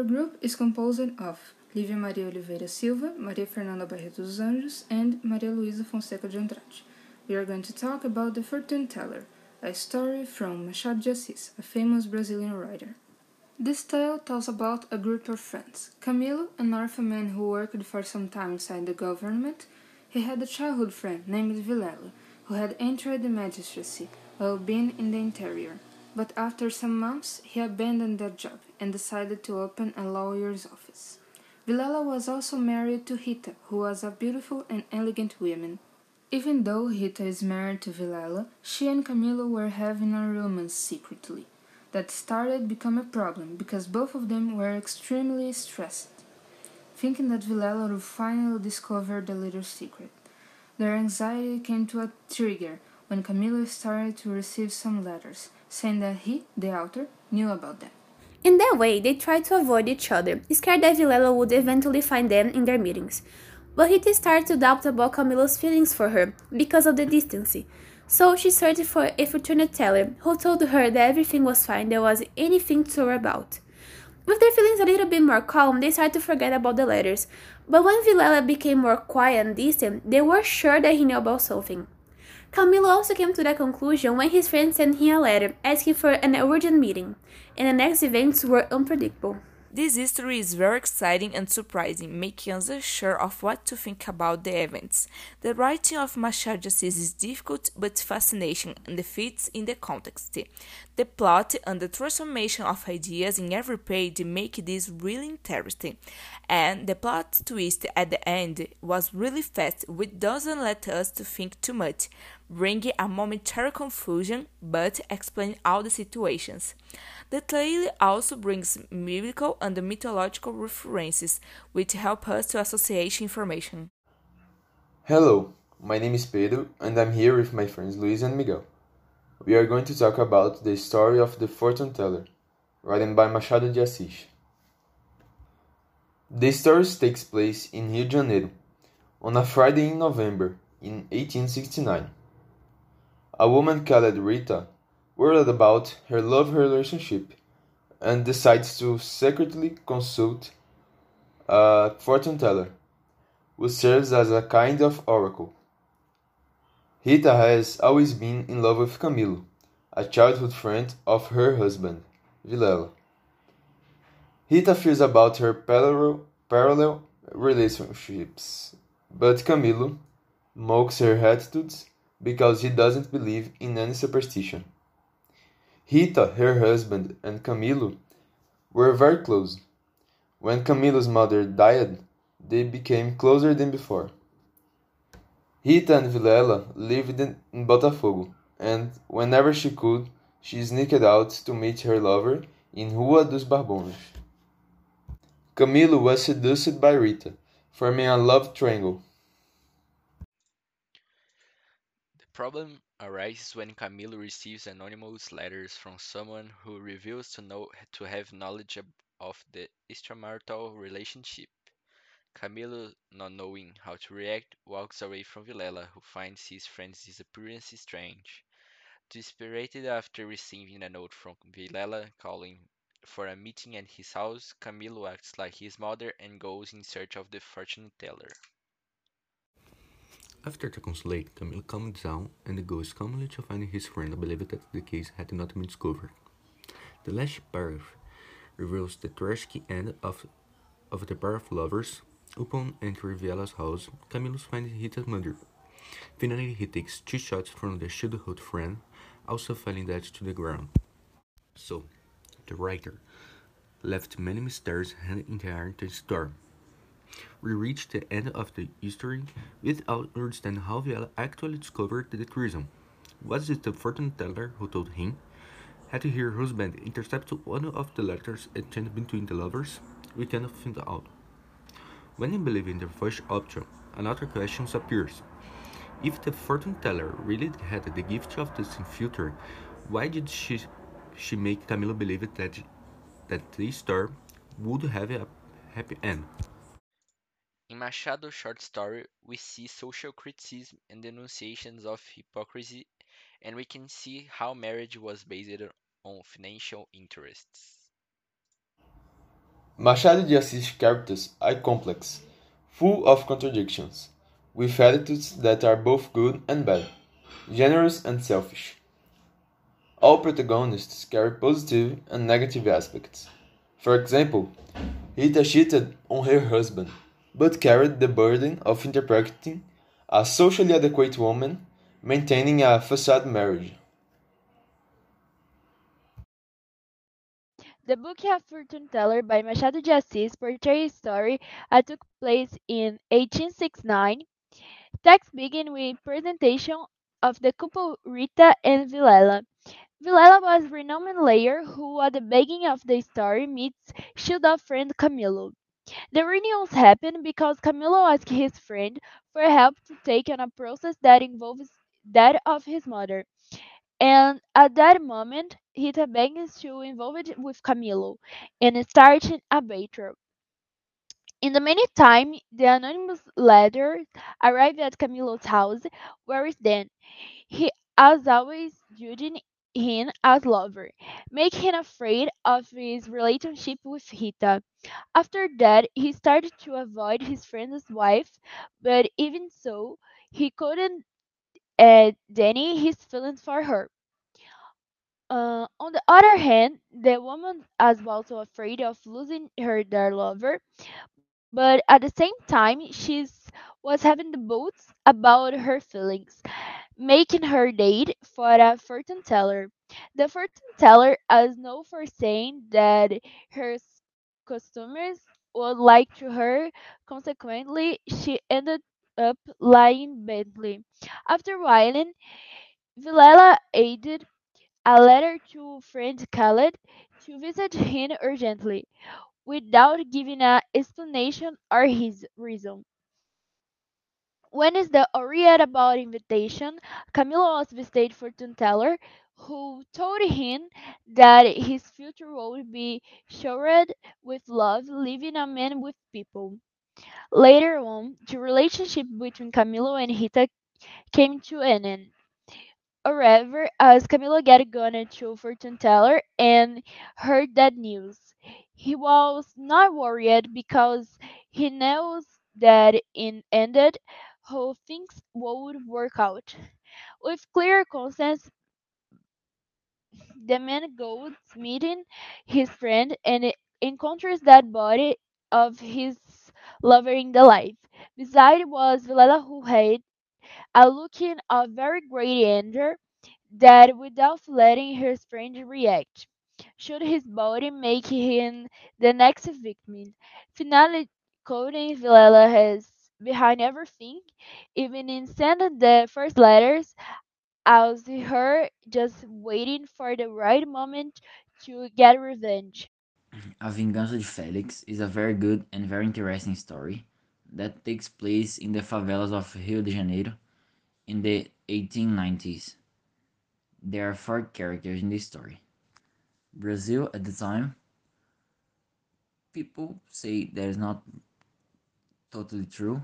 Our group is composed of Lívia Maria Oliveira Silva, Maria Fernanda Barreto dos Anjos, and Maria Luisa Fonseca de Andrade. We are going to talk about The Fortune Teller, a story from Machado de Assis, a famous Brazilian writer. This tale tells about a group of friends. Camilo, an orphan man who worked for some time inside the government, he had a childhood friend named Vilela, who had entered the magistracy while being in the interior. But after some months, he abandoned that job and decided to open a lawyer's office. Vilela was also married to Rita, who was a beautiful and elegant woman. Even though Rita is married to Vilela, she and Camilo were having a romance secretly. That started become a problem because both of them were extremely stressed, thinking that Vilela would finally discover the little secret. Their anxiety came to a trigger when Camilo started to receive some letters saying that he, the author, knew about them. In that way, they tried to avoid each other, scared that Vilela would eventually find them in their meetings. But Rita started to doubt about Camilo's feelings for her because of the distance. So she searched for a fortune teller who told her that everything was fine, there was anything to worry about. With their feelings a little bit more calm, they started to forget about the letters. But when Vilela became more quiet and distant, they were sure that he knew about something. Camilo also came to that conclusion when his friend sent him a letter asking for an urgent meeting, and the next events were unpredictable. This history is very exciting and surprising, making us unsure of what to think about the events. The writing of Machado de Assis is difficult but fascinating and fits in the context. The plot and the transformation of ideas in every page make this really interesting, and the plot twist at the end was really fast, which doesn't let us to think too much, bringing a momentary confusion but explain all the situations. The tale also brings biblical and mythological references, which help us to associate information. Hello, my name is Pedro, and I'm here with my friends Luis and Miguel. We are going to talk about the story of the fortune teller, written by Machado de Assis. The story takes place in Rio de Janeiro, on a Friday in November in 1869. A woman called Rita worried about her love relationship and decides to secretly consult a fortune teller who serves as a kind of oracle. Rita has always been in love with Camilo, a childhood friend of her husband, Vilela. Rita fears about her parallel, parallel relationships, but Camilo mocks her attitudes because he doesn't believe in any superstition. Rita, her husband, and Camilo were very close. When Camilo's mother died, they became closer than before. Rita and Vilela lived in Botafogo, and whenever she could, she sneaked out to meet her lover in Rua dos Barbonos. Camilo was seduced by Rita, forming a love triangle. The problem arises when Camilo receives anonymous letters from someone who reveals to know to have knowledge of the extramarital relationship. Camilo, not knowing how to react, walks away from Vilela, who finds his friend's disappearance strange. Desperate after receiving a note from Vilela calling for a meeting at his house, Camilo acts like his mother and goes in search of the fortune teller. After the consulate, Camilo calms down and goes calmly to find his friend and believe that the case had not been discovered. The last paragraph reveals the tragic end of, of the pair of lovers. Upon entering Vilela's house, Camilo finds Rita's mother. Finally, he takes two shots from the childhood friend, also falling dead to the ground. So, the writer left many mysteries hidden in the entire story. We reach the end of the history without understanding how Vilela actually discovered the treason. Was it the fortune teller who told him? Had her husband intercepted one of the letters exchanged between the lovers? We cannot find out. When you believe in the first option, another question appears. If the fortune teller really had the gift of the future, why did she she make Camilo believe that that this story would have a happy end? In Machado's short story, we see social criticism and denunciations of hypocrisy, and we can see how marriage was based on financial interests. Machado de Assis' characters are complex, full of contradictions, with attitudes that are both good and bad, generous and selfish. All protagonists carry positive and negative aspects. For example, Rita cheated on her husband, but carried the burden of interpreting a socially adequate woman maintaining a facade marriage. The Book of Fortune Teller by Machado de Assis portrays a story that took place in 1869. Text begin with presentation of the couple Rita and Vilela. Vilela was a renowned lawyer who, at the beginning of the story, meets childhood friend Camilo. The reunions happen because Camilo asks his friend for help to take on a process that involves that of his mother. And at that moment, Rita begins to involve it with Camilo and starts a battle. In the meantime, the anonymous letter arrives at Camilo's house, where is Dan. He, as always, judging him as lover, making him afraid of his relationship with Rita. After that, he started to avoid his friend's wife, but even so, he couldn't uh, deny his feelings for her. Uh, on the other hand, the woman was also afraid of losing her dear lover, but at the same time, she was having doubts about her feelings, making her date for a fortune teller. The fortune teller is known for saying that her customers would like to her. Consequently, she ended up lying badly. After whiling, Vilela aided a letter to friend Khaled to visit him urgently, without giving an explanation or his reason. When is the read about invitation, Camilo was visited fortune teller, who told him that his future would be showered with love, leaving a man with people. Later on, the relationship between Camilo and Rita came to an end. However, as Camilo get gone to fortune teller and heard that news, he was not worried because he knows that it ended how things would work out. With clear conscience, the man goes meeting his friend and encounters that body of his lover in the life. Beside was Vilela who had a looking of very great anger that without letting his friend react, should his body make him the next victim. Finally, Coden Vilela has behind everything, even in sending the first letters, I was her just waiting for the right moment to get revenge. A Vingança de Félix is a very good and very interesting story that takes place in the favelas of Rio de Janeiro in the 1890s. There are four characters in this story. Brazil at the time, people say that is not totally true,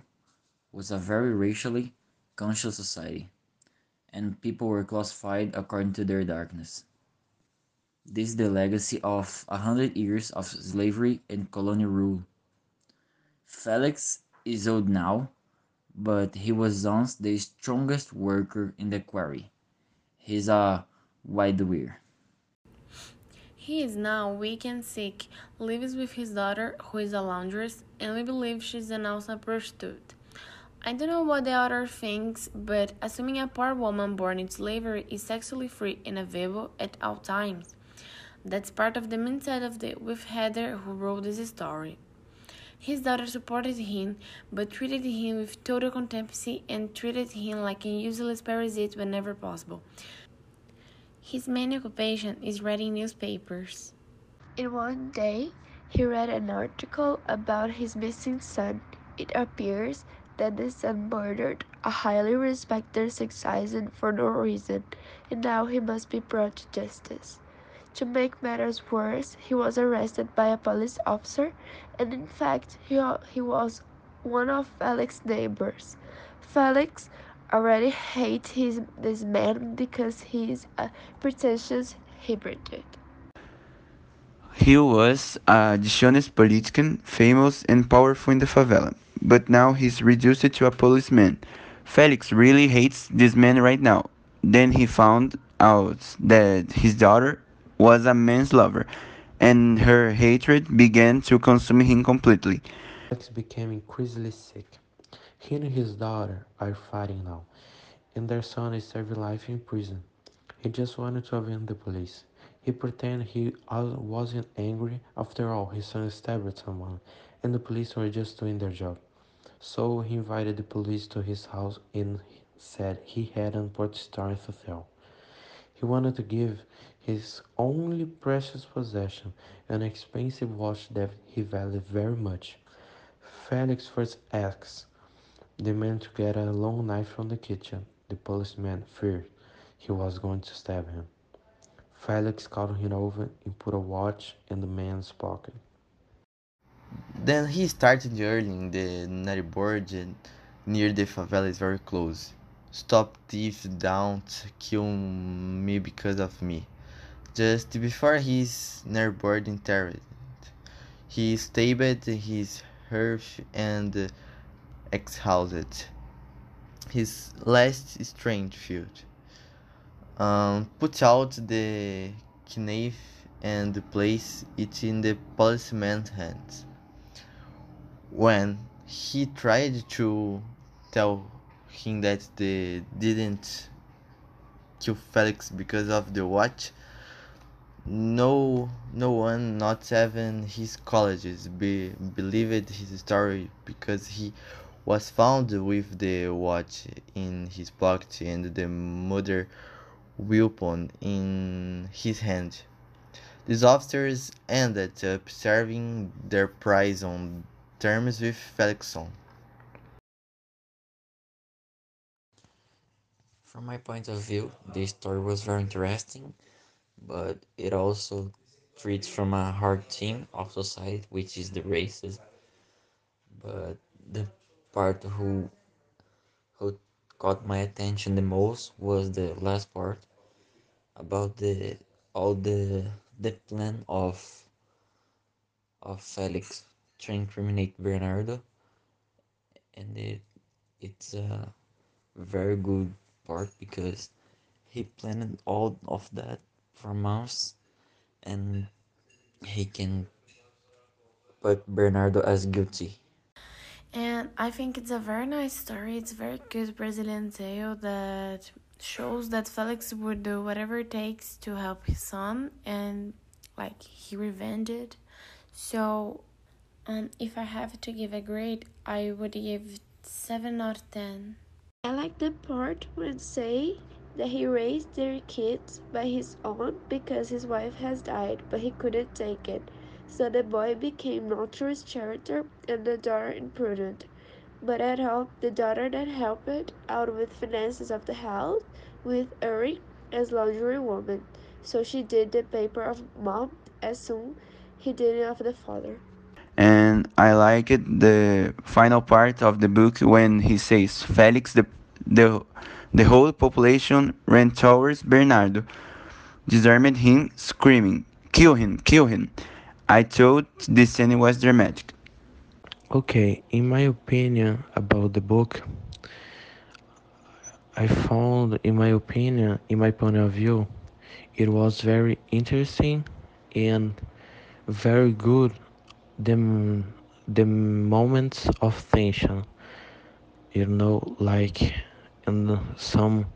was a very racially conscious society, and people were classified according to their darkness. This is the legacy of a hundred years of slavery and colonial rule. Felix is old now, but he was once the strongest worker in the quarry. He's a widower. He is now weak and sick, lives with his daughter, who is a laundress, and we believe she's an also prostitute. I don't know what the author thinks, but assuming a poor woman born in slavery is sexually free and available at all times. That's part of the mindset of the with Heather who wrote this story. His daughter supported him, but treated him with total contempt and treated him like a useless parasite whenever possible. His main occupation is reading newspapers. In one day, he read an article about his missing son. It appears that the son murdered a highly respected citizen for no reason, and now he must be brought to justice. To make matters worse, he was arrested by a police officer, and in fact, he, he was one of Felix's neighbors. Felix already hates his, this man because he is a pretentious hypocrite. He was a dishonest politician, famous and powerful in the favela, but now he's reduced to a policeman. Felix really hates this man right now. Then he found out that his daughter was a man's lover, and her hatred began to consume him completely. Felix became increasingly sick. He and his daughter are fighting now, and their son is serving life in prison. He just wanted to avenge the police. He pretended he wasn't angry. After all, his son stabbed someone, and the police were just doing their job. So he invited the police to his house and said he had an important story to tell. He wanted to give his only precious possession, an expensive watch that he valued very much. Felix first asked the man to get a long knife from the kitchen. The policeman feared he was going to stab him. Felix called him over and put a watch in the man's pocket. Then he started journeying the neighborhood near the favela is very close. Stop thief, don't kill me because of me. Just before his neighborhood entered, he stabbed his hearth and exhaled his last strange field. Um, put out the knife and place it in the policeman's hands. When he tried to tell him that they didn't kill Felix because of the watch, no no one not even his colleagues be, believed his story because he was found with the watch in his pocket and the murder weapon in his hand. These officers ended up serving their prize on terms with Felix's son. From my point of view, this story was very interesting, but it also treats from a hard theme of society, which is the racism. But the part who who caught my attention the most was the last part about the all the the plan of of Felix to incriminate Bernardo and it it's a very good part because he planned all of that for months and he can put Bernardo as guilty. And I think it's a very nice story. It's a very good Brazilian tale that shows that Felix would do whatever it takes to help his son and like he revenged. So um if I have to give a grade, I would give 7 out of 10. I like the part when say that he raised their kids by his own because his wife has died, but he couldn't take it. So the boy became Nature's character and the daughter imprudent. But at home, the daughter then helped out with finances of the house with Eric as laundry woman. So she did the paper of mom as soon he did it of the father. And I like it the final part of the book when he says Felix the the the whole population ran towards Bernardo, disarmed him, screaming, "Kill him! Kill him!" I thought this scene was dramatic. Okay, in my opinion about the book, I found, in my opinion, in my point of view, it was very interesting and very good. The, the moments of tension, you know, like in some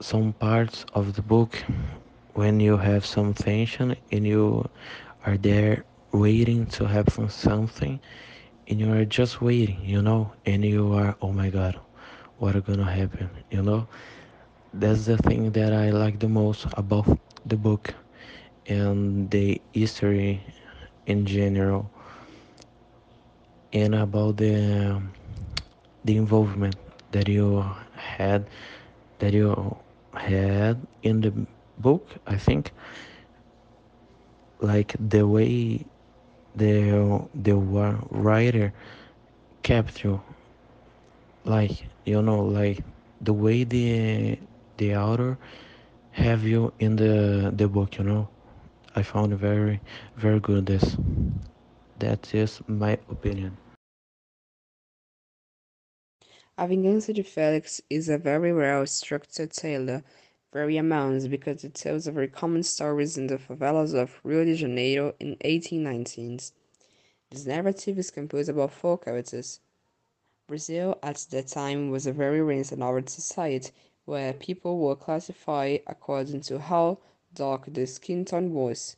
some parts of the book when you have some tension and you are there waiting to happen something and you are just waiting you know and you are oh my god what are gonna happen? You know? That's the thing that i like the most about the book and the history in general and about the the involvement that you had that you had in the book i think. Like the way the the writer capture like you know like the way the the author have you in the the book you know I found very, very good this. That is my opinion. A Vingança de Felix is a very well structured tale, very amounts because it tells very common stories in the favelas of Rio de Janeiro in 1819s. This narrative is composed about four characters. Brazil at that time was a very race-and society where people were classified according to how dark the skin tone was.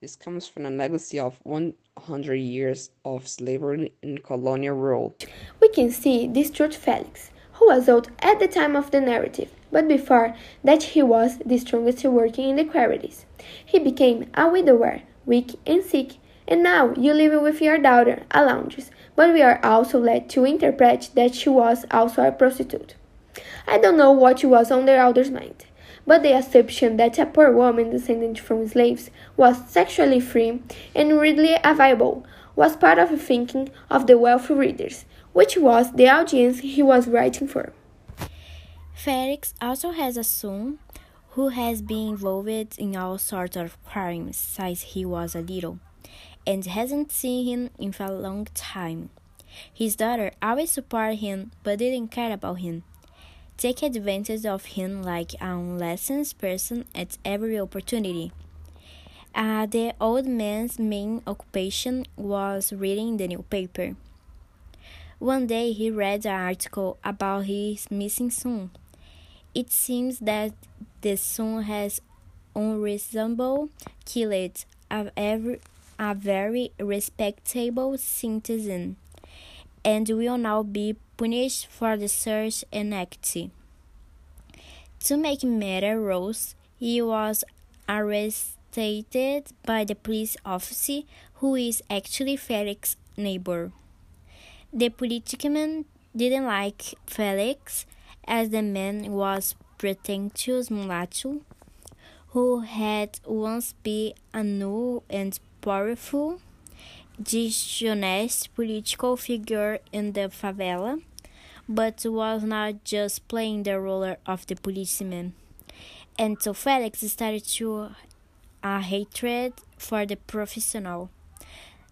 This comes from a legacy of 100 years of slavery and colonial rule. We can see this through Felix, who was old at the time of the narrative, but before that he was the strongest working in the quarries. He became a widower, weak and sick, and now you live with your daughter, a laundress, but we are also led to interpret that she was also a prostitute. I don't know what was on the elder's mind but the assumption that a poor woman descended from slaves was sexually free and readily available was part of the thinking of the wealthy readers, which was the audience he was writing for. Felix also has a son who has been involved in all sorts of crimes since he was a little and hasn't seen him in a long time. His daughter always supported him but didn't care about him take advantage of him like a licensed person at every opportunity. Uh, the old man's main occupation was reading the newspaper. One day he read an article about his missing son. It seems that the son has unreasonable killed a, every, a very respectable citizen and will now be punished for the search and act. To make matters worse, he was arrested by the police officer who is actually Felix's neighbor. The policeman didn't like Felix as the man was pretentious mulatto who had once been a new and powerful dishonest political figure in the favela, but was not just playing the role of the policeman. And so Felix started to a hatred for the professional.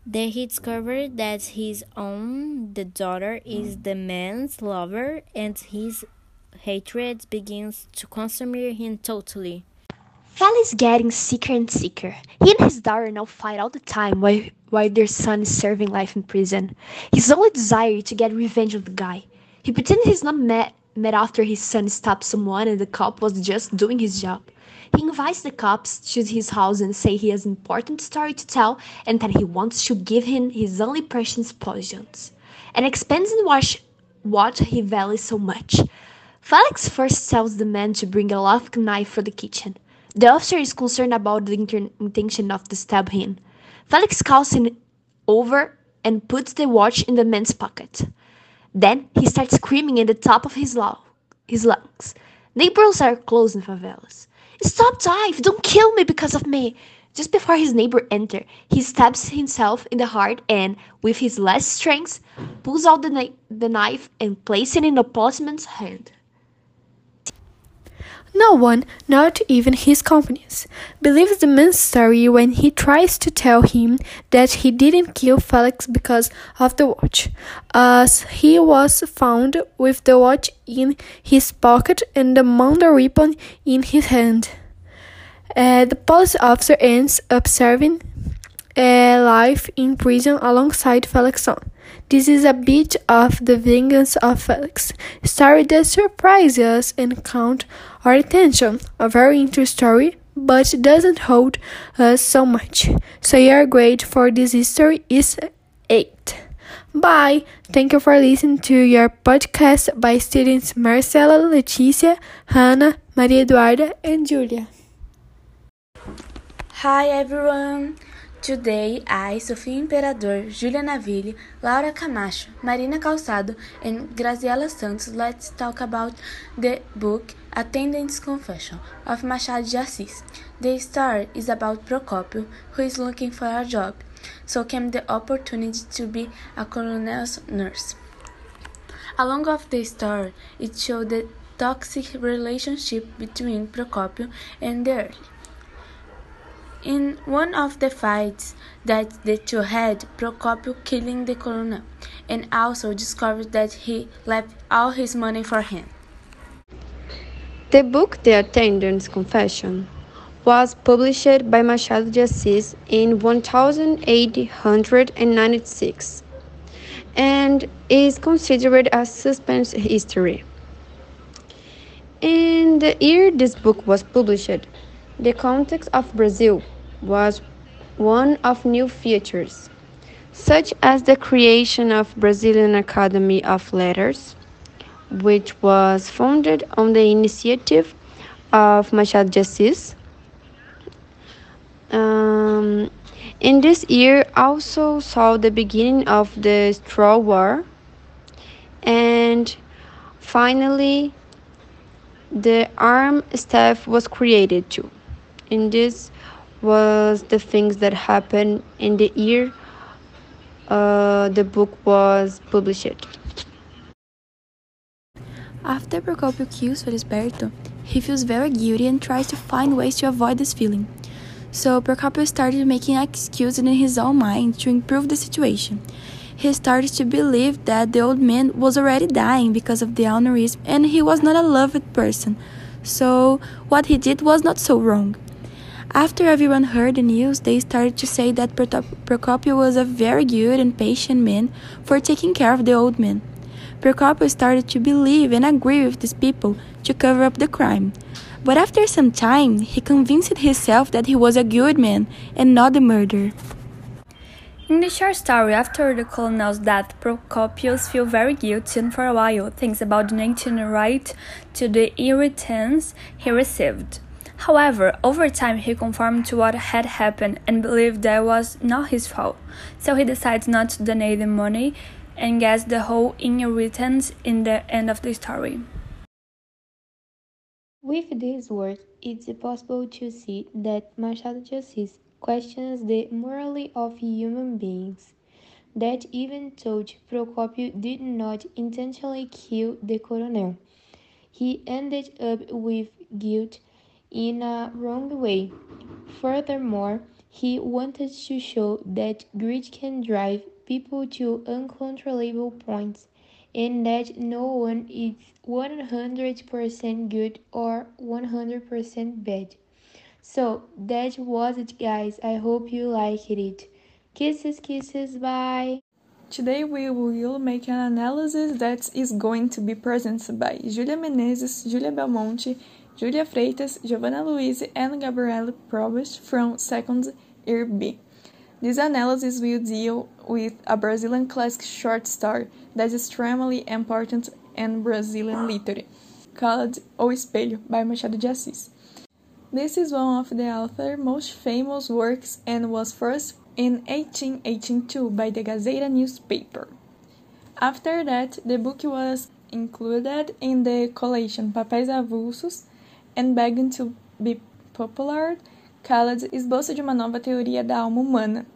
Then he discovered that his own the daughter is the man's lover and his hatred begins to consume him totally. Felix getting sicker and sicker. He and his daughter now fight all the time while, while their son is serving life in prison. His only desire to get revenge on the guy. He pretended he's not mad, mad after his son stopped someone and the cop was just doing his job. He invites the cops to his house and say he has an important story to tell and that he wants to give him his only precious possessions. And expands in watch what he values so much. Felix first tells the man to bring a lock knife for the kitchen. The officer is concerned about the intention of the stab him. Felix calls him over and puts the watch in the man's pocket. Then he starts screaming at the top of his, lo- his lungs. Neighbors are closing in favelas. Stop, dive! Don't kill me because of me! Just before his neighbor enters, he stabs himself in the heart and, with his last strength, pulls out the, the knife and places it in the policeman's hand. No one, not even his companions, believes the man's story when he tries to tell him that he didn't kill Felix because of the watch, as he was found with the watch in his pocket and the murder weapon in his hand. Uh, the police officer ends up serving a life in prison alongside Felix's son. This is a bit of the vengeance of Felix, story that surprises us and caught our attention. A very interesting story, but doesn't hold us so much. So your grade for this history is 8. Bye. Thank you for listening to your podcast by students Marcela, Leticia, Hannah, Maria Eduarda, and Julia. Hi everyone. Today, I, Sofia Imperador, Julia Naville, Laura Camacho, Marina Calçado, and Graziela Santos let's talk about the book Attendant's Confession of Machado de Assis. The story is about Procopio, who is looking for a job, so came the opportunity to be a colonel's nurse. Along of the story, it showed the toxic relationship between Procopio and the early. In one of the fights that the two had, Procopio killing the colonel, and also discovered that he left all his money for him. The book The Attendant's Confession was published by Machado de Assis in 1896 and is considered a suspense history. In the year this book was published, the context of Brazil was one of new features, such as the creation of Brazilian Academy of Letters, which was founded on the initiative of Machado de Assis. Um, in this year also saw the beginning of the Straw War and finally the arm staff was created too. And this was the things that happened in the year uh, the book was published. After Procopio kills Felisberto, he feels very guilty and tries to find ways to avoid this feeling. So Procopio started making excuses in his own mind to improve the situation. He started to believe that the old man was already dying because of the aneurysm and he was not a loved person. So what he did was not so wrong. After everyone heard the news, they started to say that Procopio was a very good and patient man for taking care of the old man. Procopio started to believe and agree with these people to cover up the crime. But after some time, he convinced himself that he was a good man and not a murderer. In the short story, after the colonel's death, Procopius feels very guilty and for a while thinks about donating the right to the inheritance he received. However, over time he conformed to what had happened and believed that was not his fault, so he decides not to donate the money and gets the whole inheritance in the end of the story. With this work, it's possible to see that Machado de Assis questions the morality of human beings. That even though Procopio did not intentionally kill the colonel, he ended up with guilt in a wrong way. Furthermore, he wanted to show that greed can drive people to uncontrollable points and that no one is 100% good or 100% bad. So that was it, guys. I hope you liked it. Kisses, kisses, bye. Today we will make an analysis that is going to be presented by Julia Menezes, Julia Belmonte, Julia Freitas, Giovanna Luiz, and Gabrielle Provost from second year B. This analysis will deal with a Brazilian classic short story that is extremely important in Brazilian literature, called O Espelho by Machado de Assis. This is one of the author's most famous works and was first in 1882 by the Gazeta newspaper. After that, the book was included in the collection Papéis Avulsos and begging to be popular, called Esboço de uma Nova Teoria da Alma Humana,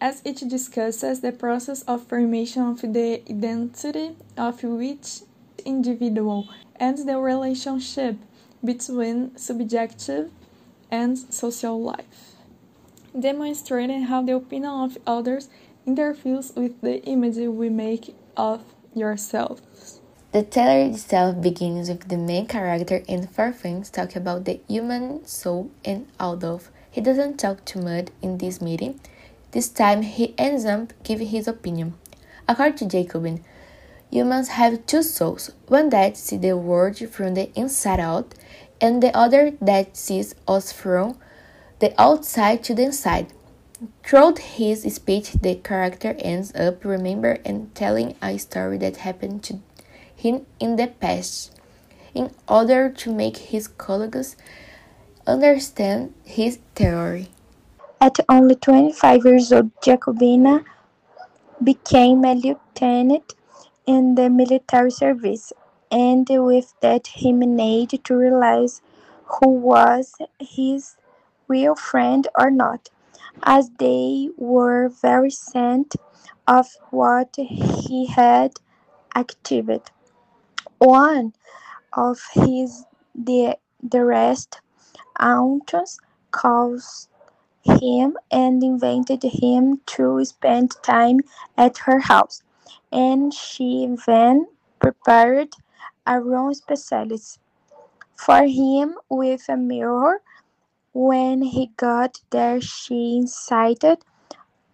as it discusses the process of formation of the identity of each individual and the relationship between subjective and social life, demonstrating how the opinion of others interferes with the image we make of yourselves. The tale itself begins with the main character and four things talk about the human soul and although he doesn't talk too much in this meeting, this time he ends up giving his opinion. According to Jacobina, humans have two souls, one that sees the world from the inside out and the other that sees us from the outside to the inside. Throughout his speech, the character ends up remembering and telling a story that happened to him in the past in order to make his colleagues understand his theory. At only 25 years old, Jacobina became a lieutenant in the military service, and with that he managed to realize who was his real friend or not, as they were very scent of what he had achieved. One of his the, the rest aunts calls him and invited him to spend time at her house, and she then prepared a room specially for him with a mirror. When he got there, she insisted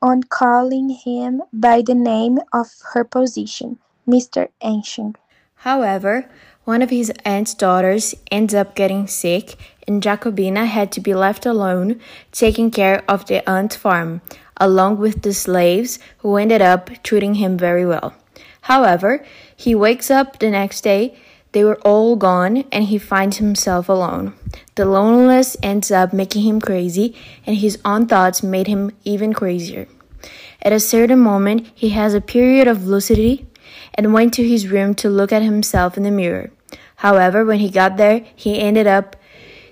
on calling him by the name of her position, Mr. Ancient. However, one of his aunt's daughters ends up getting sick, and Jacobina had to be left alone taking care of the aunt's farm, along with the slaves who ended up treating him very well. However, he wakes up the next day, they were all gone, and he finds himself alone. The loneliness ends up making him crazy, and his own thoughts made him even crazier. At a certain moment, he has a period of lucidity and went to his room to look at himself in the mirror. However, when he got there, he ended up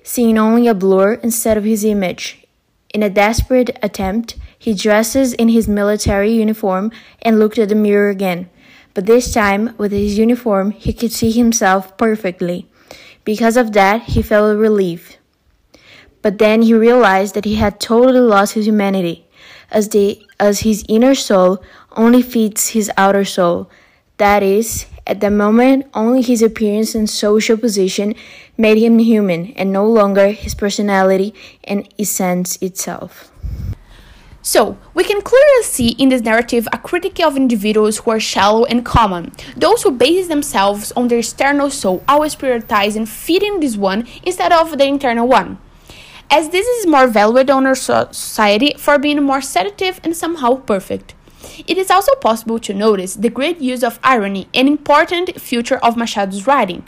seeing only a blur instead of his image. In a desperate attempt, he dresses in his military uniform and looked at the mirror again. But this time, with his uniform, he could see himself perfectly. Because of that, he felt relief. But then he realized that he had totally lost his humanity, as, the, as his inner soul only feeds his outer soul. That is, at the moment, only his appearance and social position made him human, and no longer his personality and essence itself. So, we can clearly see in this narrative a critique of individuals who are shallow and common, those who base themselves on their external soul, always prioritizing feeding this one instead of the internal one. As this is more valued on our society for being more sedative and somehow perfect. It is also possible to notice the great use of irony, an important feature of Machado's writing,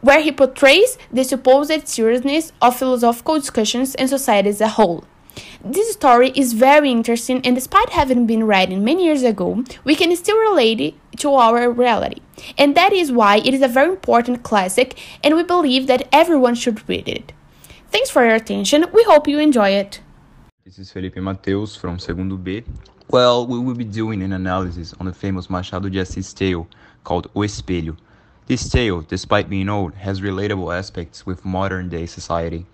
where he portrays the supposed seriousness of philosophical discussions and society as a whole. This story is very interesting, and despite having been written many years ago, we can still relate it to our reality. And that is why it is a very important classic, and we believe that everyone should read it. Thanks for your attention. We hope you enjoy it. This is Felipe Mateus from Segundo B. Well, we will be doing an analysis on the famous Machado de Assis tale called O Espelho. This tale, despite being old, has relatable aspects with modern day society.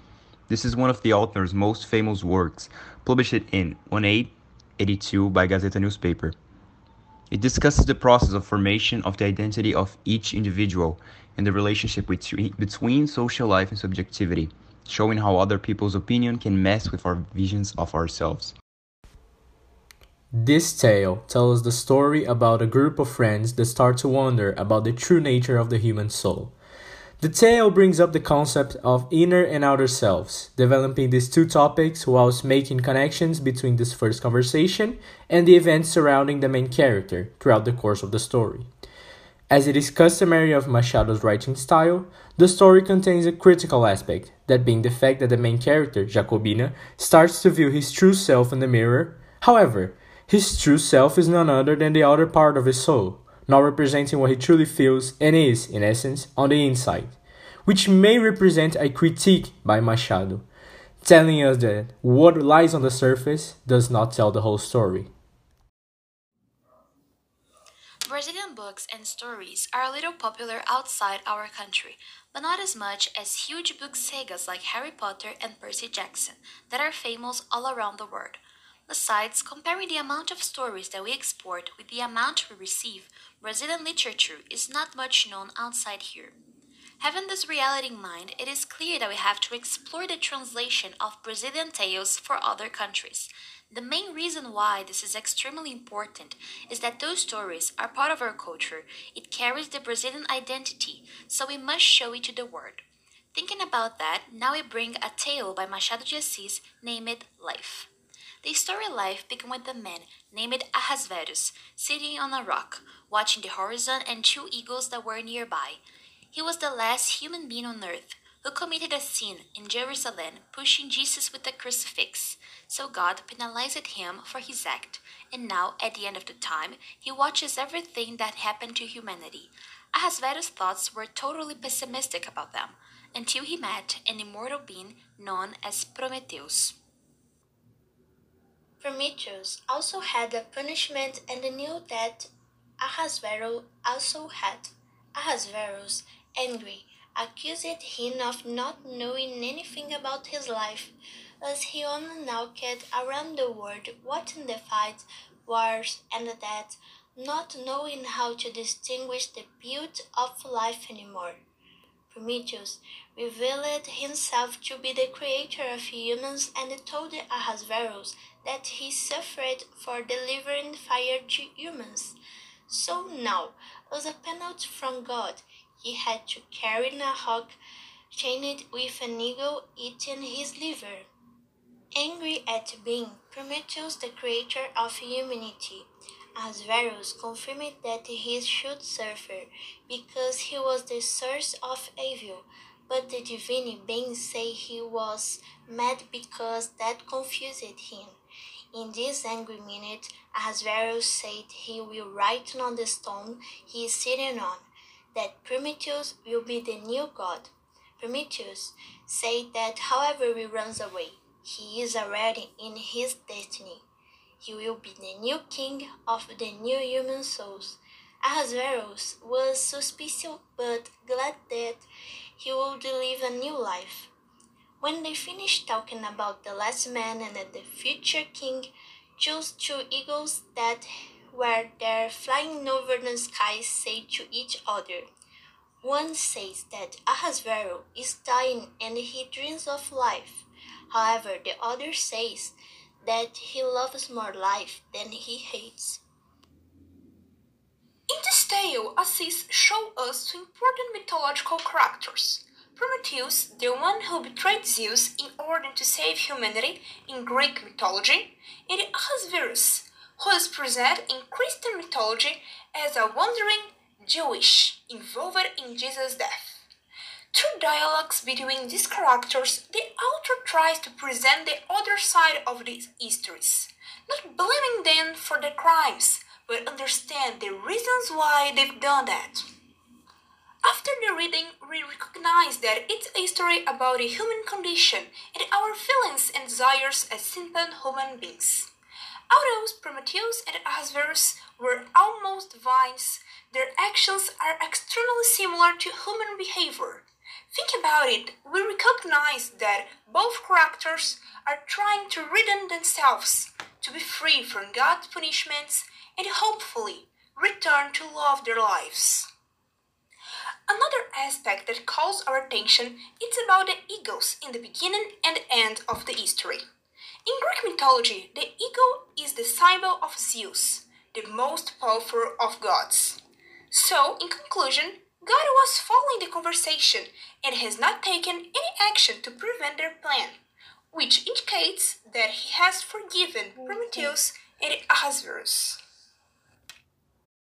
This is one of the author's most famous works, published in 1882 by Gazeta newspaper. It discusses the process of formation of the identity of each individual and the relationship between social life and subjectivity, showing how other people's opinion can mess with our visions of ourselves. This tale tells the story about a group of friends that start to wonder about the true nature of the human soul. The tale brings up the concept of inner and outer selves, developing these two topics whilst making connections between this first conversation and the events surrounding the main character throughout the course of the story. As it is customary of Machado's writing style, the story contains a critical aspect, that being the fact that the main character, Jacobina, starts to view his true self in the mirror. However, his true self is none other than the outer part of his soul, not representing what he truly feels and is, in essence, on the inside, which may represent a critique by Machado, telling us that what lies on the surface does not tell the whole story. Brazilian books and stories are a little popular outside our country, but not as much as huge book sagas like Harry Potter and Percy Jackson that are famous all around the world. Besides, comparing the amount of stories that we export with the amount we receive, Brazilian literature is not much known outside here. Having this reality in mind, it is clear that we have to explore the translation of Brazilian tales for other countries. The main reason why this is extremely important is that those stories are part of our culture. It carries the Brazilian identity, so we must show it to the world. Thinking about that, now we bring a tale by Machado de Assis named Life. The story life began with a man named Ahasverus sitting on a rock, watching the horizon and two eagles that were nearby. He was the last human being on earth who committed a sin in Jerusalem, pushing Jesus with a crucifix. So God penalized him for his act, and now, at the end of the time, he watches everything that happened to humanity. Ahasverus' thoughts were totally pessimistic about them, until he met an immortal being known as Prometheus. Prometheus also had a punishment and knew that Ahasverus also had. Ahasverus, angry, accused him of not knowing anything about his life as he only knocked around the world watching the fights, wars, and death, not knowing how to distinguish the beauty of life anymore. Prometheus revealed himself to be the creator of humans and told Ahasuerus that he suffered for delivering fire to humans. So now, as a penalty from God, he had to carry Nahok chained with an eagle eating his liver. Angry at being Prometheus, the creator of humanity, Ahasuerus confirmed that he should suffer because he was the source of evil, but the divine beings say he was mad because that confused him. In this angry minute, Ahasuerus said he will write on the stone he is sitting on that Prometheus will be the new god. Prometheus said that however he runs away, he is already in his destiny. He will be the new king of the new human souls. Ahasuerus was suspicious but glad that he would live a new life. When they finished talking about the last man and the future king, chose two eagles that were there flying over the sky said to each other, One says that Ahasuerus is dying and he dreams of life. However, the other says that he loves more life than he hates. In this tale, Assis shows us two important mythological characters. Prometheus, the one who betrayed Zeus in order to save humanity in Greek mythology, and Ahasuerus, who is presented in Christian mythology as a wandering Jewish involved in Jesus' death. Through dialogues between these characters, the author tries to present the other side of these histories, not blaming them for their crimes, but understand the reasons why they've done that. After the reading, we recognize that it's a story about the human condition and our feelings and desires as simple human beings. Although Prometheus and Ahasuerus were almost divines, their actions are extremely similar to human behavior. Think about it, we recognize that both characters are trying to redeem themselves, to be free from God's punishments, and hopefully return to love their lives. Another aspect that calls our attention is about the eagles in the beginning and end of the history. In Greek mythology, the eagle is the symbol of Zeus, the most powerful of gods. So, in conclusion, God was following the conversation and has not taken any action to prevent their plan, which indicates that he has forgiven Prometheus and Ahasuerus.